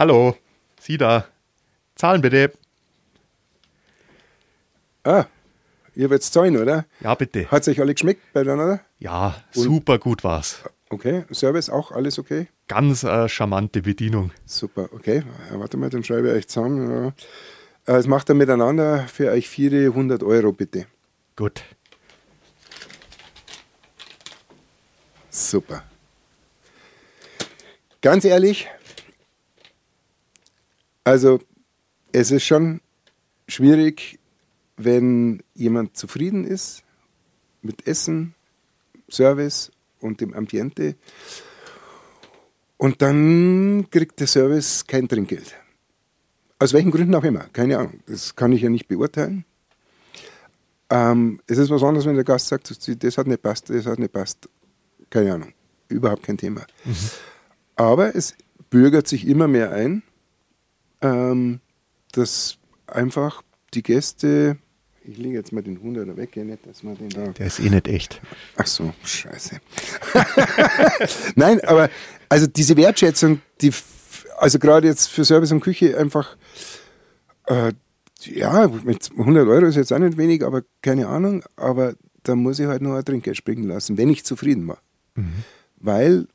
Hallo, Sie da. Zahlen bitte. Ah, ihr werdet zahlen, oder? Ja, bitte. Hat es euch alle geschmeckt beieinander? Ja, super gut war's. Okay, Service auch, alles okay? Ganz äh, charmante Bedienung. Super, okay. Warte mal, dann schreibe ich euch zusammen. Ja. Äh, Es macht dann miteinander für euch 400 Euro, bitte. Gut. Super. Ganz ehrlich, also es ist schon schwierig, wenn jemand zufrieden ist mit Essen, Service und dem Ambiente und dann kriegt der Service kein Trinkgeld. Aus welchen Gründen auch immer, keine Ahnung. Das kann ich ja nicht beurteilen. Ähm, es ist was anderes, wenn der Gast sagt, das hat nicht passt, das hat nicht passt. Keine Ahnung. Überhaupt kein Thema. Aber es bürgert sich immer mehr ein, ähm, dass einfach die Gäste, ich lege jetzt mal den 100er weg, ja nicht, dass man den da. Der ist eh nicht echt. Ach so, scheiße. Nein, aber also diese Wertschätzung, die, also gerade jetzt für Service und Küche einfach, äh, ja, mit 100 Euro ist jetzt auch nicht wenig, aber keine Ahnung, aber da muss ich halt noch ein Trinkgeld springen lassen, wenn ich zufrieden war. Weil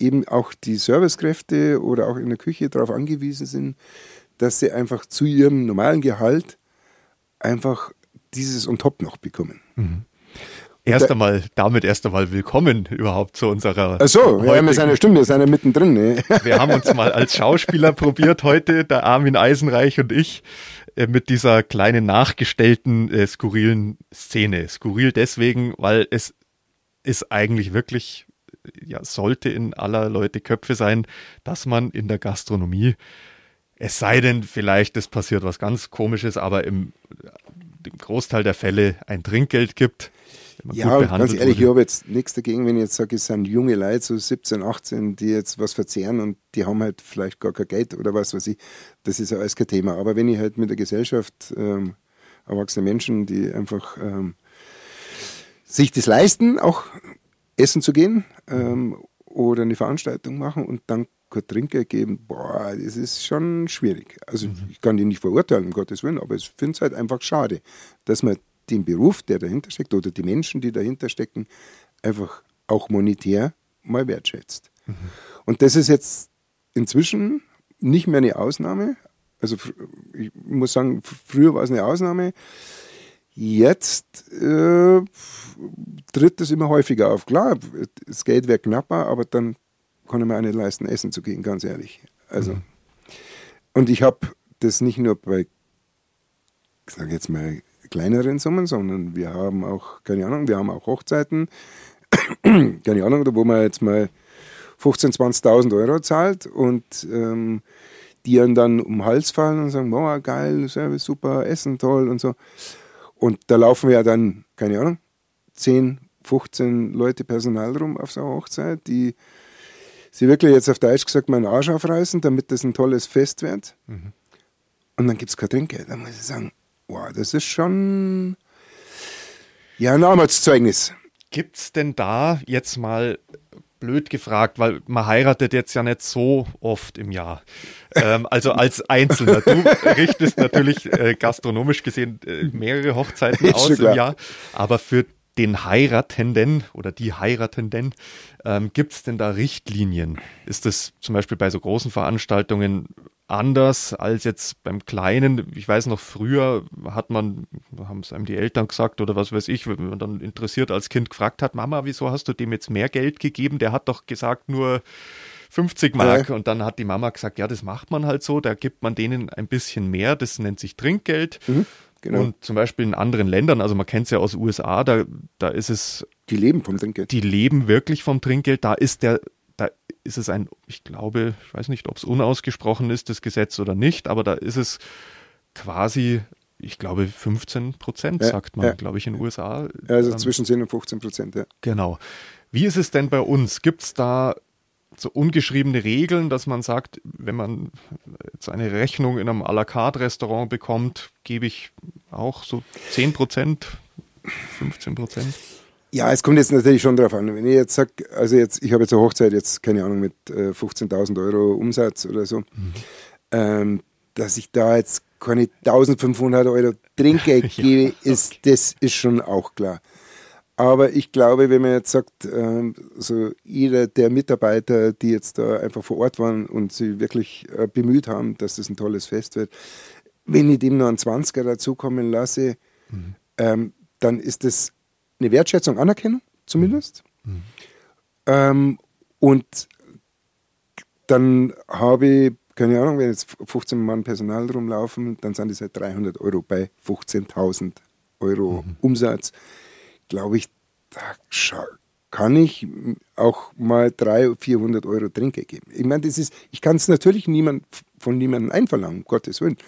eben auch die Servicekräfte oder auch in der Küche darauf angewiesen sind, dass sie einfach zu ihrem normalen Gehalt einfach dieses on top noch bekommen. Erst einmal, damit erst einmal willkommen überhaupt zu unserer. Ach so, wir sind ja stimmt, wir sind ja mittendrin. Ne? Wir haben uns mal als Schauspieler probiert heute, der Armin Eisenreich und ich, äh, mit dieser kleinen nachgestellten, äh, skurrilen Szene. Skurril deswegen, weil es ist eigentlich wirklich, ja, sollte in aller Leute Köpfe sein, dass man in der Gastronomie, es sei denn, vielleicht es passiert was ganz Komisches, aber im, im Großteil der Fälle ein Trinkgeld gibt. Ja, ganz ehrlich, ich wurde. habe jetzt nichts dagegen, wenn ich jetzt sage, es sind junge Leute, so 17, 18, die jetzt was verzehren und die haben halt vielleicht gar kein Geld oder was weiß ich. Das ist ja alles kein Thema. Aber wenn ich halt mit der Gesellschaft, ähm, erwachsene Menschen, die einfach ähm, sich das leisten, auch essen zu gehen ähm, oder eine Veranstaltung machen und dann kein Trinkgeld geben, boah, das ist schon schwierig. Also ich kann die nicht verurteilen, um Gottes Willen, aber ich finde es halt einfach schade, dass man den Beruf, der dahinter steckt, oder die Menschen, die dahinter stecken, einfach auch monetär mal wertschätzt. Und das ist jetzt inzwischen nicht mehr eine Ausnahme. Also ich muss sagen, früher war es eine Ausnahme. Jetzt äh, tritt das immer häufiger auf. Klar, das Geld wäre knapper, aber dann kann ich mir auch nicht leisten, essen zu gehen, ganz ehrlich. Also, und ich habe das nicht nur bei, ich sage jetzt mal, kleineren Summen, sondern wir haben auch, keine Ahnung, wir haben auch Hochzeiten, keine Ahnung, wo man jetzt mal 15.000, 20.000 Euro zahlt und ähm, die dann um den Hals fallen und sagen, wow, geil, Service super, Essen toll und so. Und da laufen ja dann, keine Ahnung, 10, 15 Leute Personal rum auf so einer Hochzeit, die sie wirklich jetzt auf Deutsch gesagt meinen Arsch aufreißen, damit das ein tolles Fest wird. Und dann gibt es kein Trinkgeld. Da muss ich sagen, wow, das ist schon ja ein Armutszeugnis. Gibt's denn da jetzt mal blöd gefragt, weil man heiratet jetzt ja nicht so oft im Jahr. Ähm, also als Einzelner. Du richtest natürlich äh, gastronomisch gesehen äh, mehrere Hochzeiten aus im Jahr, aber für den Heiratenden oder die Heiratenden, ähm, gibt's denn da Richtlinien? Ist das zum Beispiel bei so großen Veranstaltungen anders als jetzt beim Kleinen? Ich weiß noch, früher hat man, haben es einem die Eltern gesagt oder was weiß ich, wenn man dann interessiert als Kind gefragt hat, Mama, wieso hast du dem jetzt mehr Geld gegeben? Der hat doch gesagt nur 50 Mark. Ja. Und dann hat die Mama gesagt, ja, das macht man halt so, da gibt man denen ein bisschen mehr, das nennt sich Trinkgeld. genau. Und zum Beispiel in anderen Ländern, also man kennt es ja aus USA, da, da ist es Die leben vom Trinkgeld. die leben wirklich vom Trinkgeld. Da ist der, ist es ein, ich glaube, ich weiß nicht, ob es unausgesprochen ist, das Gesetz oder nicht, aber da ist es quasi, ich glaube, 15 Prozent, Ja, sagt man, ja. glaube ich, in den USA. Also Ähm, zwischen 10 und 15 Prozent, ja. Genau. Wie ist es denn bei uns? Gibt es da so ungeschriebene Regeln, dass man sagt, wenn man jetzt eine Rechnung in einem à la carte Restaurant bekommt, gebe ich auch so 10 Prozent, 15 Prozent? Ja, es kommt jetzt natürlich schon darauf an. Wenn ich jetzt sage, also jetzt, ich habe jetzt eine Hochzeit, jetzt keine Ahnung, mit äh, 15.000 Euro Umsatz oder so, mhm. ähm, dass ich da jetzt keine 1500 Euro Trinkgeld gebe, ja, okay. ist, das ist schon auch klar. Aber ich glaube, wenn man jetzt sagt, äh, so jeder der Mitarbeiter, die jetzt da einfach vor Ort waren und sich wirklich äh, bemüht haben, dass das ein tolles Fest wird, wenn ich dem noch einen 20er dazukommen lasse, mhm. ähm, dann ist das eine Wertschätzung, Anerkennung zumindest. Mhm. Ähm, und dann habe ich, keine Ahnung, wenn jetzt 15 Mann Personal rumlaufen, dann sind das halt 300 Euro bei 15.000 Euro mhm. Umsatz. Glaube ich, da kann ich auch mal 300, 400 Euro Trinke geben. Ich meine, das ist, ich kann es natürlich niemand, von niemandem einverlangen, um Gottes Willen.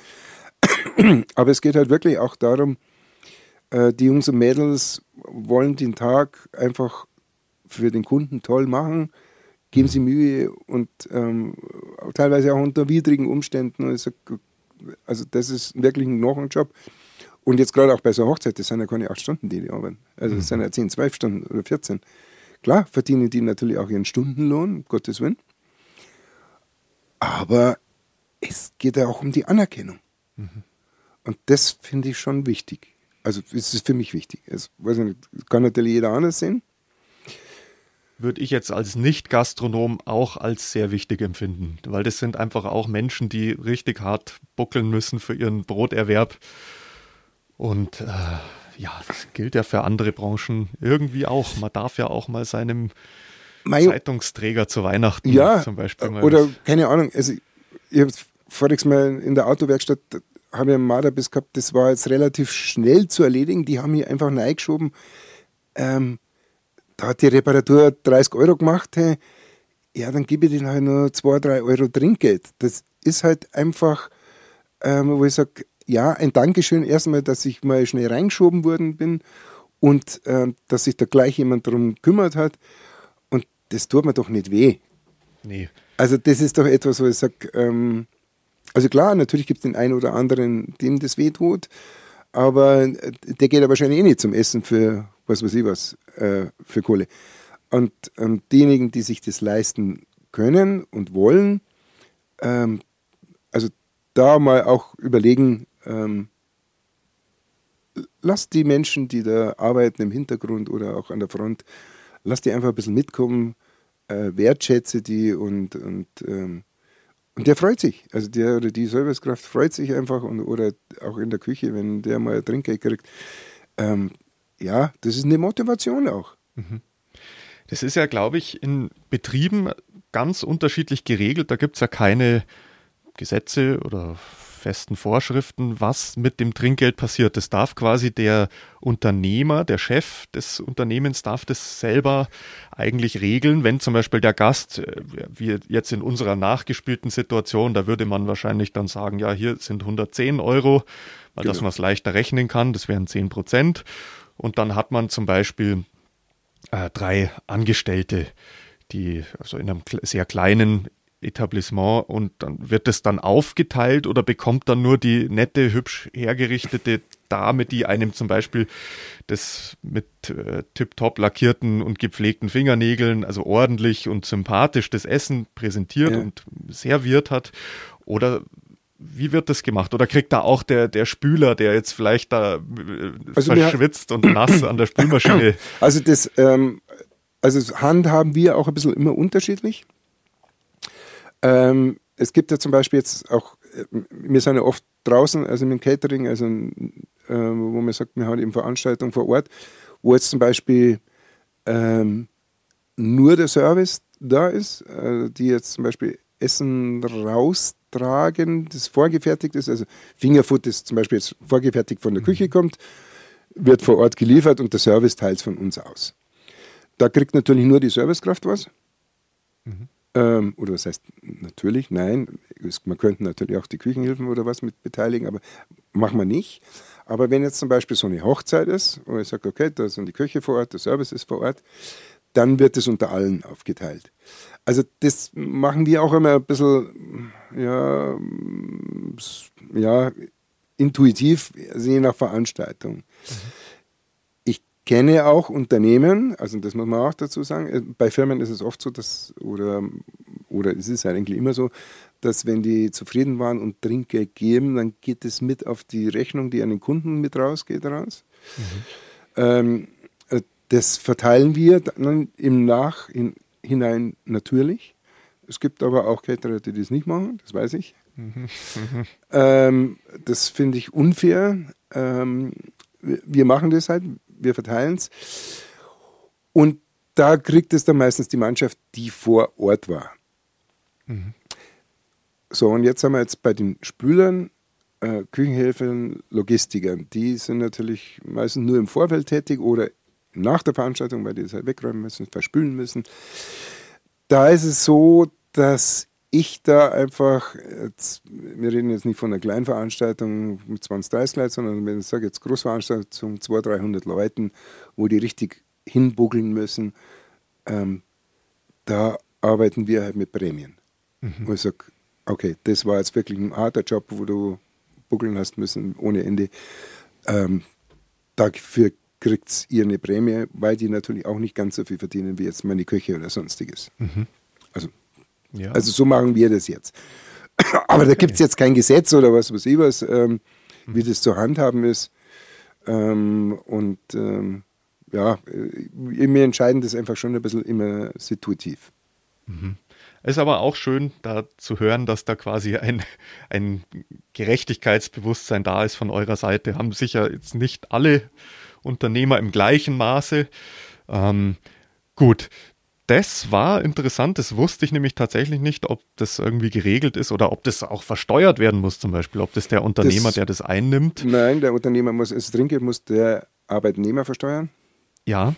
Aber es geht halt wirklich auch darum, äh, die Jungs und Mädels wollen den Tag einfach für den Kunden toll machen, geben sie Mühe und ähm, teilweise auch unter widrigen Umständen. Also, also das ist wirklich noch ein Job. Und jetzt gerade auch bei so einer Hochzeit, das sind ja keine acht Stunden, die die arbeiten. Also das sind ja zehn, zwölf Stunden oder 14. Klar verdienen die natürlich auch ihren Stundenlohn, um Gottes Willen. Aber es geht ja auch um die Anerkennung. Mhm. Und das finde ich schon wichtig. Also es ist für mich wichtig. Es nicht, kann natürlich jeder anders sehen. Würde ich jetzt als Nicht-Gastronom auch als sehr wichtig empfinden, weil das sind einfach auch Menschen, die richtig hart buckeln müssen für ihren Broterwerb. Und äh, ja, das gilt ja für andere Branchen irgendwie auch. Man darf ja auch mal seinem Mai Zeitungsträger zu Weihnachten ja, zum Beispiel mal. Oder keine Ahnung, also ich habe voriges Mal in der Autowerkstatt habe ich einen Marderbiss gehabt, das war jetzt relativ schnell zu erledigen. Die haben hier einfach reingeschoben. Ähm, da hat die Reparatur 30 Euro gemacht. Hey. Ja, dann gebe ich denen halt nur 2, 3 Euro Trinkgeld. Das ist halt einfach, ähm, wo ich sage, ja, ein Dankeschön erstmal, dass ich mal schnell reingeschoben worden bin und äh, dass sich da gleich jemand darum gekümmert hat. Und das tut mir doch nicht weh. Nee. Also das ist doch etwas, wo ich sage, ähm, also klar, natürlich gibt es den einen oder anderen, dem das wehtut, aber äh, der geht ja wahrscheinlich eh nicht zum Essen für was weiß ich was, äh, für Kohle. Und ähm, diejenigen, die sich das leisten können und wollen, ähm, also da mal auch überlegen, ähm, lasst die Menschen, die da arbeiten im Hintergrund oder auch an der Front, lasst die einfach ein bisschen mitkommen, äh, wertschätze die und, und ähm, und der freut sich. Also der oder die Servicekraft freut sich einfach und, oder auch in der Küche, wenn der mal Trinkgeld kriegt. Ähm, ja, das ist eine Motivation auch. Mhm. Das ist ja, glaube ich, in Betrieben ganz unterschiedlich geregelt. Da gibt es ja keine Gesetze oder festen Vorschriften, was mit dem Trinkgeld passiert. Das darf quasi der Unternehmer, der Chef des Unternehmens darf das selber eigentlich regeln. Wenn zum Beispiel der Gast, äh, wie jetzt in unserer nachgespielten Situation, da würde man wahrscheinlich dann sagen, ja, hier sind 110 Euro, weil genau. dass man es leichter rechnen kann, das wären 10 Prozent. Und dann hat man zum Beispiel äh, drei Angestellte, die also in einem sehr kleinen Etablissement und dann wird es dann aufgeteilt oder bekommt dann nur die nette, hübsch hergerichtete Dame, die einem zum Beispiel das mit äh, tiptop lackierten und gepflegten Fingernägeln, also ordentlich und sympathisch das Essen präsentiert ja. und serviert hat? Oder wie wird das gemacht? Oder kriegt da auch der, der Spüler, der jetzt vielleicht da äh, also verschwitzt und nass an der Spülmaschine? Also das, ähm, also handhaben wir auch ein bisschen immer unterschiedlich. Ähm, es gibt ja zum Beispiel jetzt auch, äh, wir sind ja oft draußen, also mit dem Catering, also äh, wo man sagt, wir haben eben Veranstaltungen vor Ort, wo jetzt zum Beispiel ähm, nur der Service da ist, äh, die jetzt zum Beispiel Essen raustragen, das vorgefertigt ist, also Fingerfood ist zum Beispiel jetzt vorgefertigt von der Küche mhm. kommt, wird vor Ort geliefert und der Service teilt es von uns aus. Da kriegt natürlich nur die Servicekraft was. Mhm. Ähm, oder was heißt natürlich? Nein, es, man könnte natürlich auch die Küchenhilfen oder was mit beteiligen, aber machen wir nicht. Aber wenn jetzt zum Beispiel so eine Hochzeit ist, wo ich sage, okay, da sind die Köche vor Ort, der Service ist vor Ort, dann wird es unter allen aufgeteilt. Also das machen wir auch immer ein bisschen, ja, ja intuitiv, je nach Veranstaltung. Mhm kenne auch Unternehmen, also das muss man auch dazu sagen, äh, bei Firmen ist es oft so, dass, oder, oder es ist eigentlich immer so, dass wenn die zufrieden waren und Trinkgeld geben, dann geht es mit auf die Rechnung, die an den Kunden mit rausgeht, raus. Mhm. Ähm, äh, das verteilen wir dann im Nachhinein natürlich. Es gibt aber auch Caterer, die das nicht machen, das weiß ich. Mhm. Ähm, das finde ich unfair. Ähm, wir machen das halt, wir verteilen es. Und da kriegt es dann meistens die Mannschaft, die vor Ort war. Mhm. So, und jetzt haben wir jetzt bei den Spülern, äh, Küchenhelfern, Logistikern. Die sind natürlich meistens nur im Vorfeld tätig oder nach der Veranstaltung, weil die es halt wegräumen müssen, verspülen müssen. Da ist es so, dass ich da einfach, jetzt, wir reden jetzt nicht von einer kleinen Veranstaltung mit 20, 30 Leuten, sondern wenn ich sage jetzt Großveranstaltung, 200, 300 Leuten, wo die richtig hinbuggeln müssen, ähm, da arbeiten wir halt mit Prämien. Mhm. Wo ich sage, okay, das war jetzt wirklich ein harter Job, wo du buckeln hast müssen ohne Ende. Ähm, dafür kriegt ihr eine Prämie, weil die natürlich auch nicht ganz so viel verdienen wie jetzt meine Köche oder sonstiges. Mhm. Also, ja. also so machen wir das jetzt. Aber da gibt es jetzt kein Gesetz oder was weiß ich was, ähm, mhm. wie das zu handhaben ist. Ähm, und ähm, ja, äh, mir entscheiden das einfach schon ein bisschen immer situativ. Mhm. Ist aber auch schön, da zu hören, dass da quasi ein, ein Gerechtigkeitsbewusstsein da ist von eurer Seite. Haben sicher jetzt nicht alle Unternehmer im gleichen Maße. Ähm, gut, das war interessant. Das wusste ich nämlich tatsächlich nicht, ob das irgendwie geregelt ist oder ob das auch versteuert werden muss, zum Beispiel. Ob das der Unternehmer, das, der das einnimmt. Nein, der Unternehmer muss, es Trinkgeld muss der Arbeitnehmer versteuern. Ja.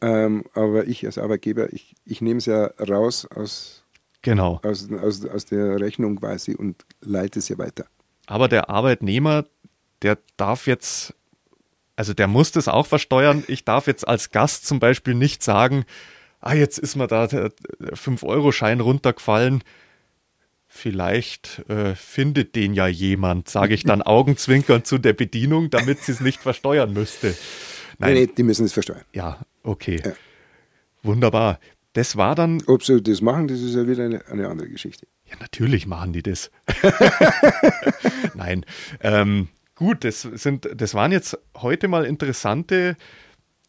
Ähm, aber ich als Arbeitgeber, ich, ich nehme es ja raus aus Genau. Aus, aus, aus der Rechnung quasi und leite es ja weiter. Aber der Arbeitnehmer, der darf jetzt, also der muss das auch versteuern. Ich darf jetzt als Gast zum Beispiel nicht sagen, ah, jetzt ist mir da der 5-Euro-Schein runtergefallen. Vielleicht äh, findet den ja jemand, sage ich dann augenzwinkernd zu der Bedienung, damit sie es nicht versteuern müsste. Nein, nee, nee, die müssen es versteuern. Ja, okay. Ja. Wunderbar. Das war dann. Ob sie das machen, das ist ja wieder eine, eine andere Geschichte. Ja, natürlich machen die das. Nein. Ähm, gut, das, sind, das waren jetzt heute mal interessante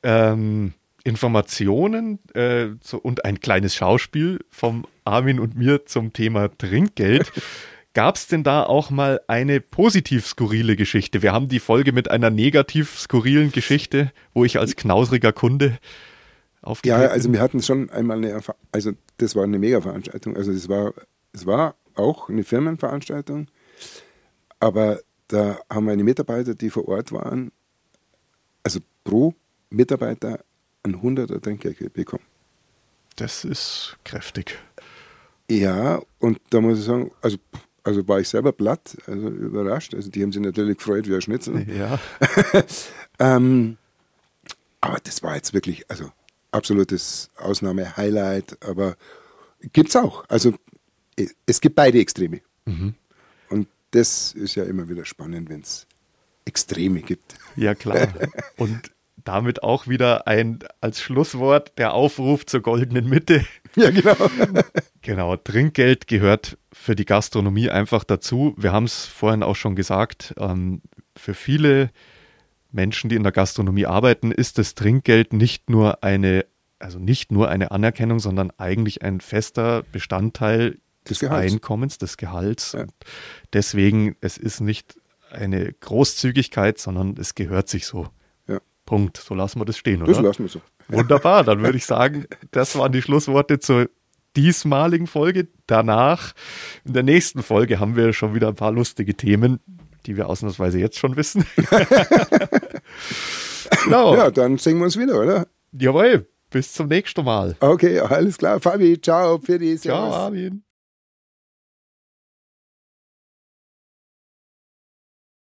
ähm, Informationen äh, so, und ein kleines Schauspiel vom Armin und mir zum Thema Trinkgeld. Gab es denn da auch mal eine positiv skurrile Geschichte? Wir haben die Folge mit einer negativ skurrilen Geschichte, wo ich als knausriger Kunde aufgetreten? Ja, also wir hatten schon einmal eine, also das war eine Mega-Veranstaltung. Also es war, es war auch eine Firmenveranstaltung, aber da haben meine Mitarbeiter, die vor Ort waren, also pro Mitarbeiter ein 100er Trinkgeld bekommen. Das ist kräftig. Ja, und da muss ich sagen, also, also war ich selber platt, also überrascht. Also die haben sich natürlich gefreut wie ein Schnitzel. Ja. ähm, aber das war jetzt wirklich, also absolutes Ausnahme-Highlight, aber gibt es auch. Also es gibt beide Extreme. Mhm. Und das ist ja immer wieder spannend, wenn es Extreme gibt. Ja, klar. Und damit auch wieder ein als Schlusswort der Aufruf zur goldenen Mitte. Ja, genau. genau, Trinkgeld gehört für die Gastronomie einfach dazu. Wir haben es vorhin auch schon gesagt, ähm, für viele Menschen, die in der Gastronomie arbeiten, ist das Trinkgeld nicht nur eine, also nicht nur eine Anerkennung, sondern eigentlich ein fester Bestandteil des, des Einkommens, des Gehalts. Ja. deswegen, es ist nicht eine Großzügigkeit, sondern es gehört sich so. Punkt. So lassen wir das stehen, oder? Das lassen wir so. Wunderbar, dann würde ich sagen, das waren die Schlussworte zur diesmaligen Folge. Danach, in der nächsten Folge, haben wir schon wieder ein paar lustige Themen, die wir ausnahmsweise jetzt schon wissen. genau. Ja, dann sehen wir uns wieder, oder? Jawohl, bis zum nächsten Mal. Okay, alles klar. Fabi, ciao, für die Ciao, Armin.